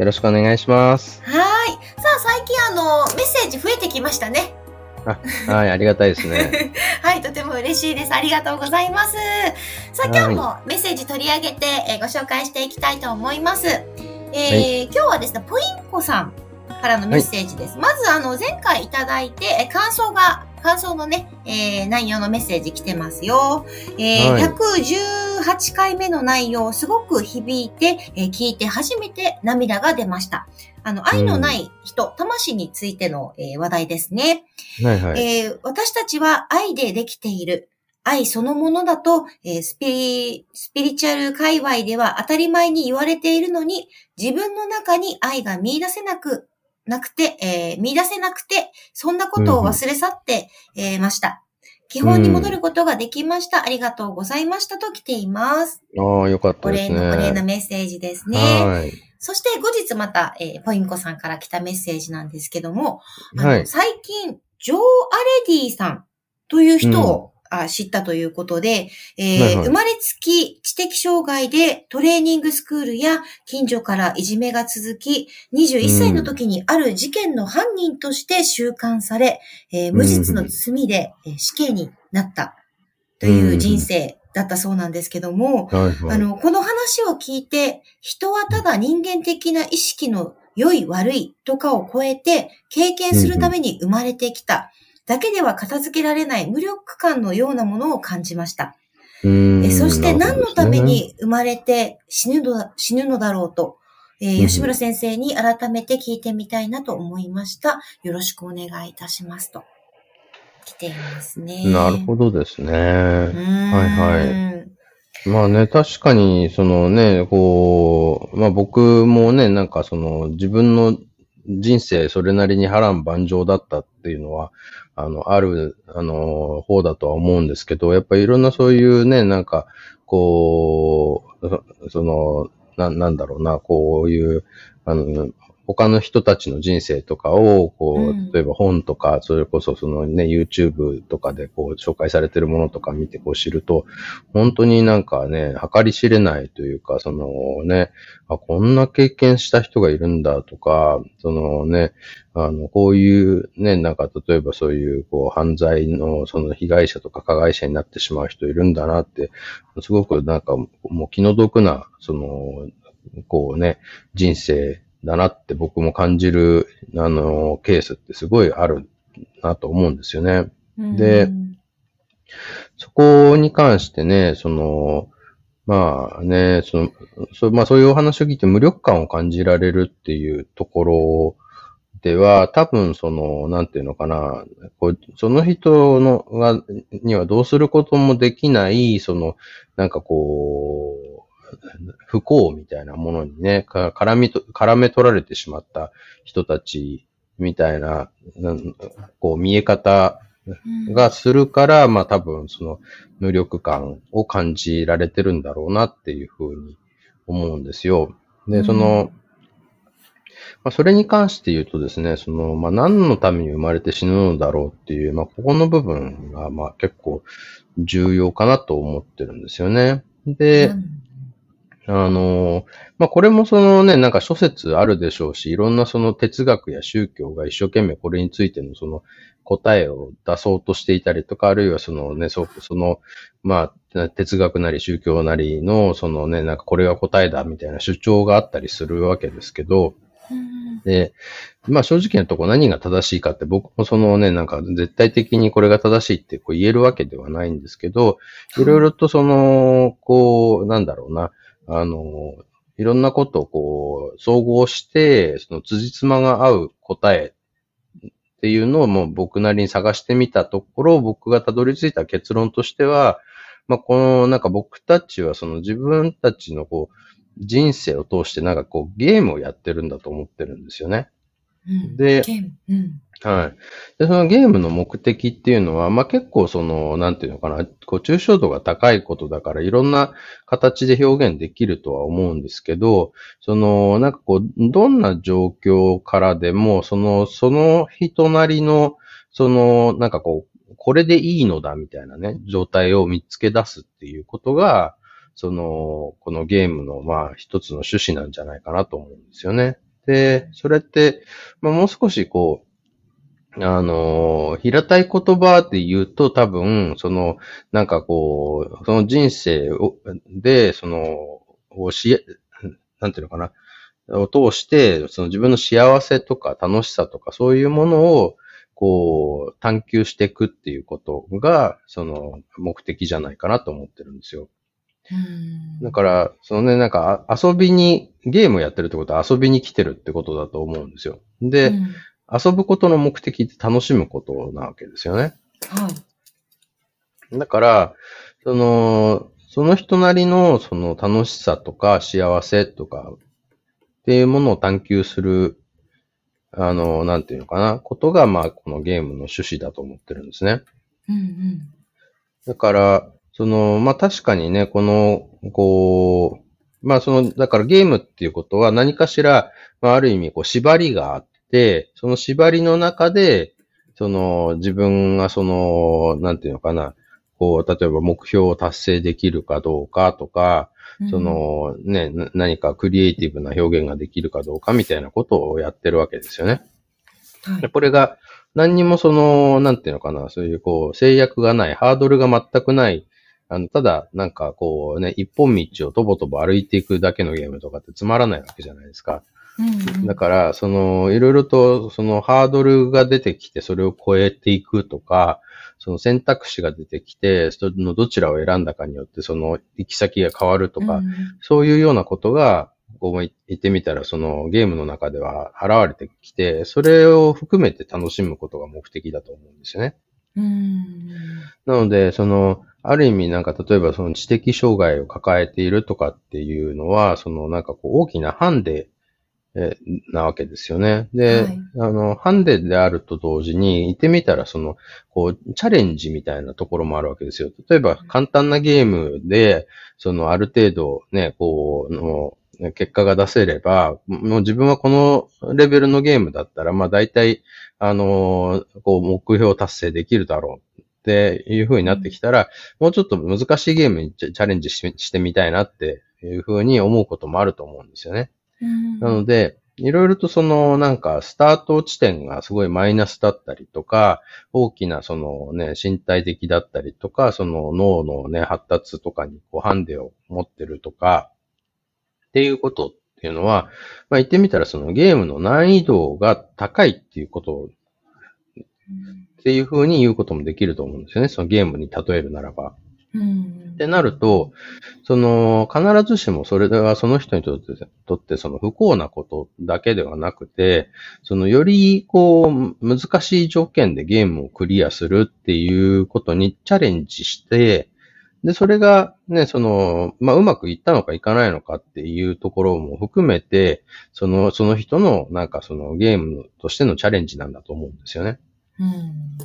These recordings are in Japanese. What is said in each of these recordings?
よろしくお願いしますはいさあ最近あのメッセージ増えてきましたねあはい、ありがたいですね。はい、とても嬉しいです。ありがとうございます。さあ、今日もメッセージ取り上げて、えー、ご紹介していきたいと思います。えー、はい、今日はですね、ポインコさんからのメッセージです。はい、まず、あの、前回いただいて、感想が、感想のね、えー、内容のメッセージ来てますよ。えー、はい、118回目の内容、すごく響いて、えー、聞いて初めて涙が出ました。あの、愛のない人、うん、魂についての、えー、話題ですね。はいはい。えー、私たちは愛でできている。愛そのものだと、えー、スピリ、スピリチュアル界隈では当たり前に言われているのに、自分の中に愛が見出せなく、なくて、えー、見出せなくて、そんなことを忘れ去って、うん、えー、ました。基本に戻ることができました。うん、ありがとうございましたと来ています。ああ、よかったですね。お礼の、お礼のメッセージですね。はい。そして後日また、えー、ポインコさんから来たメッセージなんですけども、はい、最近、ジョー・アレディさんという人を、うん、あ知ったということで、えーはいはい、生まれつき知的障害でトレーニングスクールや近所からいじめが続き、21歳の時にある事件の犯人として収監され、えー、無実の罪で、え死刑になった。という人生だったそうなんですけども、はいはい、あの、この話を聞いて、人はただ人間的な意識の良い悪いとかを超えて経験するために生まれてきただけでは片付けられない無力感のようなものを感じました。えそして何のために生まれて死ぬの死ぬのだろうと、えー、吉村先生に改めて聞いてみたいなと思いました。よろしくお願いいたしますと。来ていますね。なるほどですね。はいはい。まあね、確かに、そのね、こう、まあ僕もね、なんかその自分の人生それなりに波乱万丈だったっていうのは、あの、ある、あの、方だとは思うんですけど、やっぱりいろんなそういうね、なんか、こう、その、な、なんだろうな、こういう、あの、他の人たちの人生とかを、こう、例えば本とか、それこそそのね、YouTube とかでこう紹介されてるものとか見てこう知ると、本当になんかね、計り知れないというか、そのね、あ、こんな経験した人がいるんだとか、そのね、あの、こういうね、なんか例えばそういうこう犯罪のその被害者とか加害者になってしまう人いるんだなって、すごくなんかもう気の毒な、その、こうね、人生だなって僕も感じる、あの、ケースってすごいあるなと思うんですよね。で、そこに関してね、その、まあね、その、そまあそういうお話を聞いて無力感を感じられるっていうところでは、多分その、なんていうのかな、こうその人のが、にはどうすることもできない、その、なんかこう、不幸みたいなものにね、絡みと、絡め取られてしまった人たちみたいな、こう見え方がするから、うん、まあ多分その無力感を感じられてるんだろうなっていうふうに思うんですよ。で、その、まあ、それに関して言うとですね、その、まあ、何のために生まれて死ぬのだろうっていう、まあ、ここの部分が、まあ、結構重要かなと思ってるんですよね。で、うんあの、まあ、これもそのね、なんか諸説あるでしょうし、いろんなその哲学や宗教が一生懸命これについてのその答えを出そうとしていたりとか、あるいはそのね、そその、まあ、哲学なり宗教なりの、そのね、なんかこれが答えだみたいな主張があったりするわけですけど、で、まあ正直なとこ何が正しいかって僕もそのね、なんか絶対的にこれが正しいってこう言えるわけではないんですけど、いろいろとその、こう、なんだろうな、あの、いろんなことをこう、総合して、その辻褄が合う答えっていうのをもう僕なりに探してみたところ、僕がたどり着いた結論としては、まあ、この、なんか僕たちはその自分たちのこう、人生を通してなんかこう、ゲームをやってるんだと思ってるんですよね。で、はい。で、そのゲームの目的っていうのは、まあ、結構その、なんていうのかな、こう、抽象度が高いことだから、いろんな形で表現できるとは思うんですけど、その、なんかこう、どんな状況からでも、その、その人なりの、その、なんかこう、これでいいのだみたいなね、状態を見つけ出すっていうことが、その、このゲームの、まあ、一つの趣旨なんじゃないかなと思うんですよね。で、それって、まあ、もう少しこう、あの、平たい言葉で言うと多分、その、なんかこう、その人生を、で、その、をし、なんていうのかな、を通して、その自分の幸せとか楽しさとかそういうものを、こう、探求していくっていうことが、その、目的じゃないかなと思ってるんですよ。だから、そのね、なんか遊びに、ゲームをやってるってことは遊びに来てるってことだと思うんですよ。で、うん、遊ぶことの目的って楽しむことなわけですよね。はい。だから、その、その人なりのその楽しさとか幸せとかっていうものを探求する、あの、なんていうのかな、ことが、まあ、このゲームの趣旨だと思ってるんですね。うんうん。だから、その、まあ、確かにね、この、こう、まあ、その、だからゲームっていうことは何かしら、まあ、ある意味、こう、縛りがあって、その縛りの中で、その、自分がその、なんていうのかな、こう、例えば目標を達成できるかどうかとか、その、ね、何かクリエイティブな表現ができるかどうかみたいなことをやってるわけですよね。はい、これが、何にもその、なんていうのかな、そういうこう、制約がない、ハードルが全くない。あの、ただ、なんかこうね、一本道をとぼとぼ歩いていくだけのゲームとかってつまらないわけじゃないですか。うんうん、だから、その、いろいろと、そのハードルが出てきて、それを超えていくとか、その選択肢が出てきて、そのどちらを選んだかによって、その行き先が変わるとか、うん、そういうようなことが、こう言ってみたら、そのゲームの中では現れてきて、それを含めて楽しむことが目的だと思うんですよね。うん、なので、その、ある意味なんか例えばその知的障害を抱えているとかっていうのは、そのなんかこう大きなハンデなわけですよね。で、はい、あの、ハンデであると同時に、言ってみたらその、こう、チャレンジみたいなところもあるわけですよ。例えば簡単なゲームで、そのある程度ね、こう、の結果が出せれば、もう自分はこのレベルのゲームだったら、まあ大体、あの、こう、目標達成できるだろうっていう風になってきたら、もうちょっと難しいゲームにチャレンジしてみたいなっていう風に思うこともあると思うんですよね。なので、いろいろとそのなんかスタート地点がすごいマイナスだったりとか、大きなそのね、身体的だったりとか、その脳のね、発達とかにこうハンデを持ってるとか、っていうことっていうのは、まあ言ってみたらそのゲームの難易度が高いっていうことっていう風に言うこともできると思うんですよね。そのゲームに例えるならば。うん、ってなると、その、必ずしもそれはその人にとって、とってその不幸なことだけではなくて、そのよりこう、難しい条件でゲームをクリアするっていうことにチャレンジして、で、それがね、その、まあ、うまくいったのかいかないのかっていうところも含めて、その、その人のなんかそのゲームとしてのチャレンジなんだと思うんですよね。うん、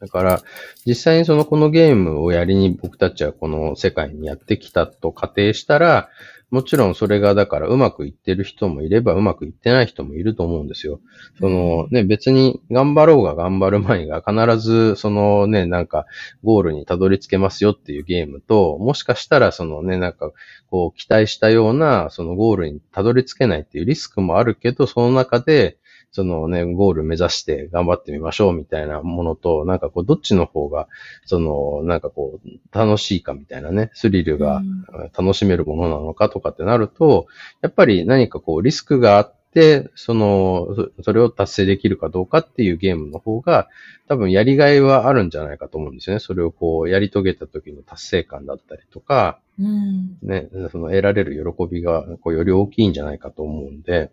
だから、実際にそのこのゲームをやりに僕たちはこの世界にやってきたと仮定したら、もちろんそれがだからうまくいってる人もいればうまくいってない人もいると思うんですよ。そのね、別に頑張ろうが頑張る前が必ずそのね、なんかゴールにたどり着けますよっていうゲームと、もしかしたらそのね、なんかこう期待したようなそのゴールにたどり着けないっていうリスクもあるけど、その中でそのね、ゴール目指して頑張ってみましょうみたいなものと、なんかこう、どっちの方が、その、なんかこう、楽しいかみたいなね、スリルが楽しめるものなのかとかってなると、やっぱり何かこう、リスクがあって、その、それを達成できるかどうかっていうゲームの方が、多分やりがいはあるんじゃないかと思うんですよね。それをこう、やり遂げた時の達成感だったりとか、うん、ね、その得られる喜びがこうより大きいんじゃないかと思うんで、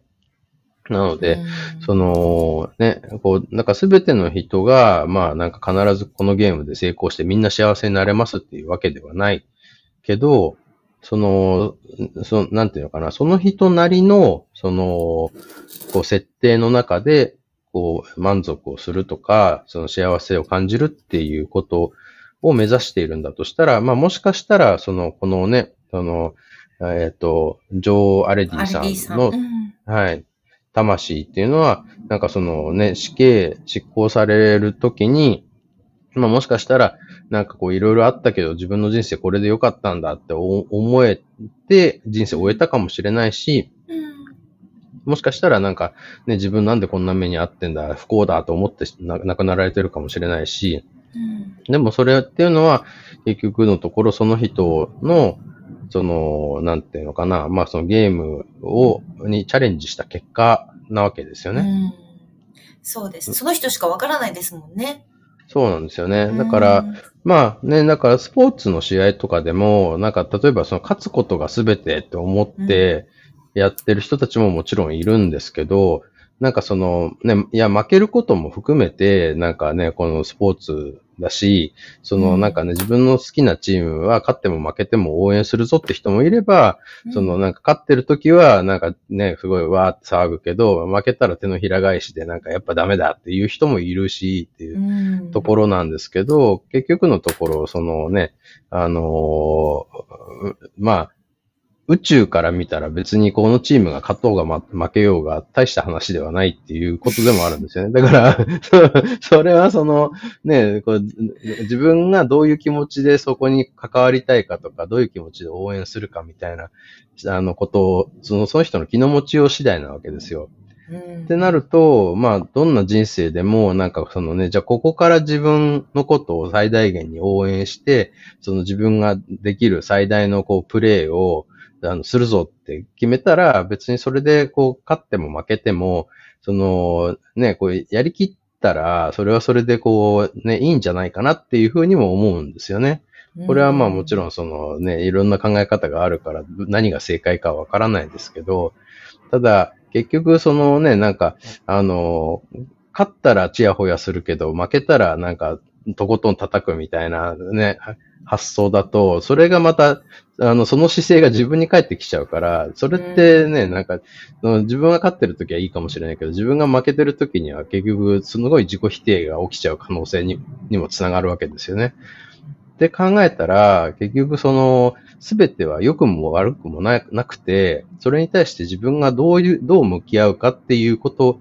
なので、その、ね、こう、なんかすべての人が、まあなんか必ずこのゲームで成功してみんな幸せになれますっていうわけではないけど、その、その、なんていうのかな、その人なりの、その、こう、設定の中で、こう、満足をするとか、その幸せを感じるっていうことを目指しているんだとしたら、まあもしかしたら、その、このね、その、えっ、ー、と、ジョー・アレディさんの、ん。うん、はい、魂っていうのは、なんかそのね、死刑執行されるときに、まあもしかしたら、なんかこういろいろあったけど自分の人生これで良かったんだって思えて人生を終えたかもしれないし、もしかしたらなんかね、自分なんでこんな目にあってんだ、不幸だと思って亡くなられてるかもしれないし、でもそれっていうのは結局のところその人のその、なんていうのかな、まあそのゲームを、にチャレンジした結果なわけですよね。うん、そうです。その人しかわからないですもんね。そうなんですよね。だから、まあね、だからスポーツの試合とかでも、なんか例えばその勝つことが全てって思ってやってる人たちももちろんいるんですけど、なんかその、ね、いや、負けることも含めて、なんかね、このスポーツだし、そのなんかね、自分の好きなチームは勝っても負けても応援するぞって人もいれば、そのなんか勝ってる時はなんかね、すごいわーって騒ぐけど、負けたら手のひら返しでなんかやっぱダメだっていう人もいるしっていうところなんですけど、結局のところ、そのね、あのー、まあ、宇宙から見たら別にこのチームが勝とうが、ま、負けようが大した話ではないっていうことでもあるんですよね。だから それはその、ね、こ自分がどういう気持ちでそこに関わりたいかとか、どういう気持ちで応援するかみたいな、あのことを、その、その人の気の持ちよう次第なわけですよ。ってなると、まあ、どんな人生でも、なんかそのね、じゃあここから自分のことを最大限に応援して、その自分ができる最大のこう、プレーを、あの、するぞって決めたら、別にそれで、こう、勝っても負けても、その、ね、こう、やりきったら、それはそれでこう、ね、いいんじゃないかなっていうふうにも思うんですよね。これはまあもちろんそのね、いろんな考え方があるから、何が正解かわからないですけど、ただ、結局そのね、なんか、あの、勝ったらチヤホヤするけど、負けたらなんか、とことん叩くみたいなね、発想だと、それがまた、あの、その姿勢が自分に返ってきちゃうから、それってね、なんか、自分が勝ってる時はいいかもしれないけど、自分が負けてる時には結局、すごい自己否定が起きちゃう可能性ににもつながるわけですよね。って考えたら、結局その、すべては良くも悪くもなくて、それに対して自分がどういう、どう向き合うかっていうこと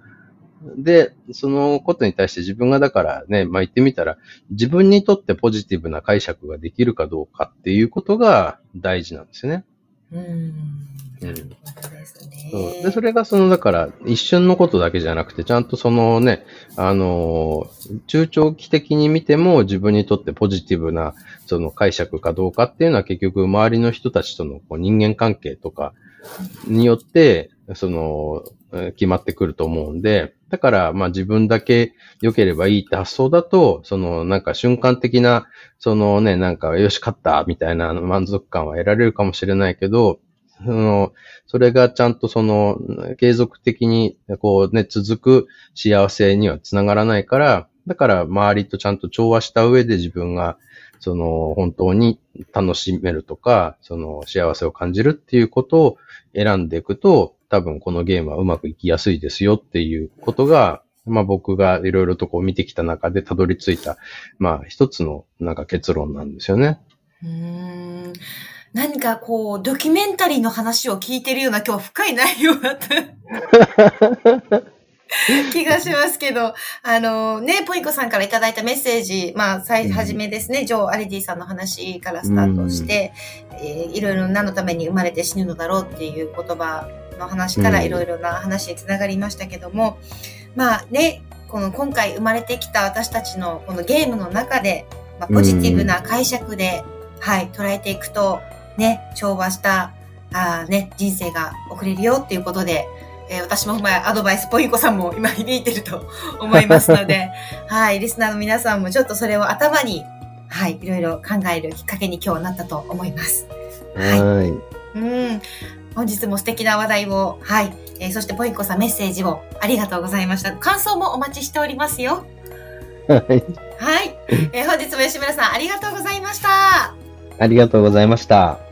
で、そのことに対して自分がだからね、まあ言ってみたら、自分にとってポジティブな解釈ができるかどうかっていうことが大事なんですよね。うん。うん。ですね。そうで、それがその、だから一瞬のことだけじゃなくて、ちゃんとそのね、あの、中長期的に見ても自分にとってポジティブなその解釈かどうかっていうのは結局周りの人たちとのこう人間関係とかによって、その、決まってくると思うんで、だから、まあ自分だけ良ければいいって発想だと、そのなんか瞬間的な、そのね、なんかよし勝ったみたいな満足感は得られるかもしれないけど、その、それがちゃんとその、継続的にこうね、続く幸せにはつながらないから、だから周りとちゃんと調和した上で自分が、その、本当に楽しめるとか、その幸せを感じるっていうことを選んでいくと、多分このゲームはうまくいきやすいですよっていうことが、まあ僕がいろいろとこう見てきた中でたどり着いた、まあ一つのなんか結論なんですよね。うん何かこう、ドキュメンタリーの話を聞いてるような今日深い内容だった。気がしますけど、あのね、ポイコさんからいただいたメッセージ、まあ、最初めですね、うん、ジョー・アレディさんの話からスタートして、うん、えー、いろいろ何のために生まれて死ぬのだろうっていう言葉の話からいろいろな話につながりましたけども、うん、まあね、この今回生まれてきた私たちのこのゲームの中で、まあ、ポジティブな解釈で、はい、捉えていくと、ね、調和した、あね、人生が送れるよっていうことで、えー、私もアドバイス、ポインコさんも今響いてると思いますので、はい、リスナーの皆さんもちょっとそれを頭に、はい、いろいろ考えるきっかけに今日はなったと思います。はい。はいうん。本日も素敵な話題を、はい。えー、そしてポインコさんメッセージをありがとうございました。感想もお待ちしておりますよ。はい。はい。えー、本日も吉村さんありがとうございました。ありがとうございました。